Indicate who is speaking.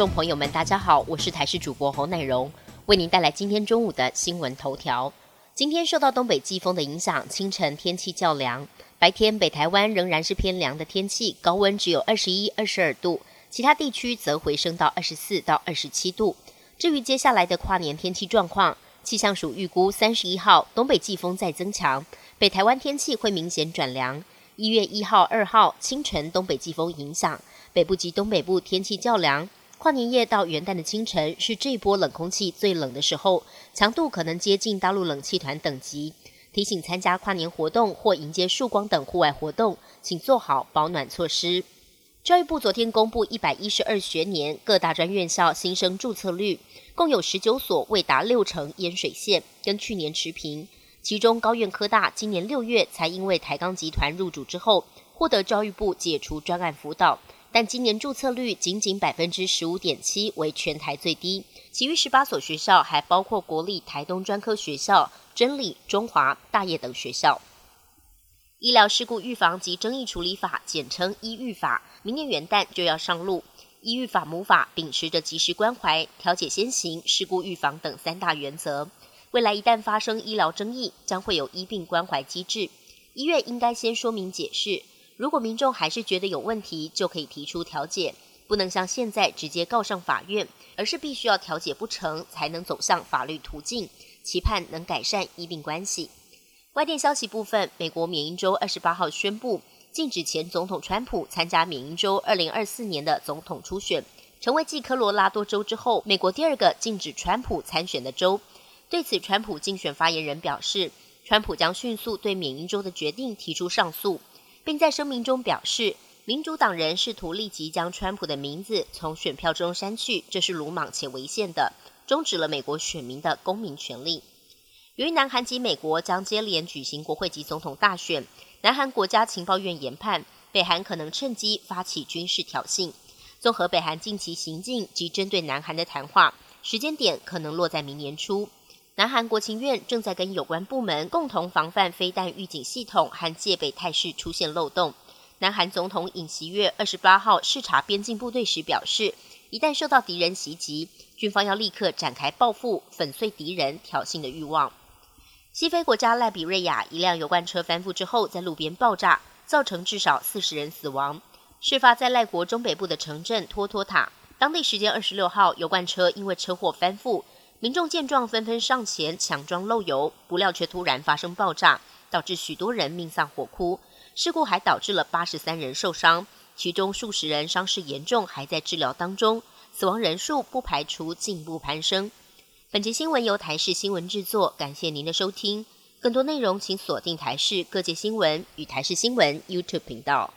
Speaker 1: 众朋友们，大家好，我是台视主播侯乃荣，为您带来今天中午的新闻头条。今天受到东北季风的影响，清晨天气较凉，白天北台湾仍然是偏凉的天气，高温只有二十一、二十二度，其他地区则回升到二十四到二十七度。至于接下来的跨年天气状况，气象署预估三十一号东北季风再增强，北台湾天气会明显转凉。一月一号、二号清晨东北季风影响，北部及东北部天气较凉。跨年夜到元旦的清晨是这波冷空气最冷的时候，强度可能接近大陆冷气团等级。提醒参加跨年活动或迎接曙光等户外活动，请做好保暖措施。教育部昨天公布一百一十二学年各大专院校新生注册率，共有十九所未达六成淹水线，跟去年持平。其中高院科大今年六月才因为台钢集团入主之后，获得教育部解除专案辅导。但今年注册率仅仅百分之十五点七，为全台最低。其余十八所学校还包括国立台东专科学校、真理、中华、大业等学校。医疗事故预防及争议处理法（简称医预法）明年元旦就要上路。医预法母法秉持着及时关怀、调解先行、事故预防等三大原则。未来一旦发生医疗争议，将会有医病关怀机制。医院应该先说明解释。如果民众还是觉得有问题，就可以提出调解，不能像现在直接告上法院，而是必须要调解不成，才能走向法律途径，期盼能改善医病关系。外电消息部分，美国缅因州二十八号宣布禁止前总统川普参加缅因州二零二四年的总统初选，成为继科罗拉多州之后，美国第二个禁止川普参选的州。对此，川普竞选发言人表示，川普将迅速对缅因州的决定提出上诉。并在声明中表示，民主党人试图立即将川普的名字从选票中删去，这是鲁莽且违宪的，终止了美国选民的公民权利。由于南韩及美国将接连举行国会及总统大选，南韩国家情报院研判，北韩可能趁机发起军事挑衅。综合北韩近期行径及针对南韩的谈话，时间点可能落在明年初。南韩国情院正在跟有关部门共同防范飞弹预警系统和戒备态势出现漏洞。南韩总统尹锡悦二十八号视察边境部队时表示，一旦受到敌人袭击，军方要立刻展开报复、粉碎敌人挑衅的欲望。西非国家赖比瑞亚一辆油罐车翻覆之后，在路边爆炸，造成至少四十人死亡。事发在赖国中北部的城镇托托塔，当地时间二十六号，油罐车因为车祸翻覆。民众见状纷纷上前抢装漏油，不料却突然发生爆炸，导致许多人命丧火窟。事故还导致了八十三人受伤，其中数十人伤势严重，还在治疗当中。死亡人数不排除进一步攀升。本节新闻由台视新闻制作，感谢您的收听。更多内容请锁定台视各界新闻与台视新闻 YouTube 频道。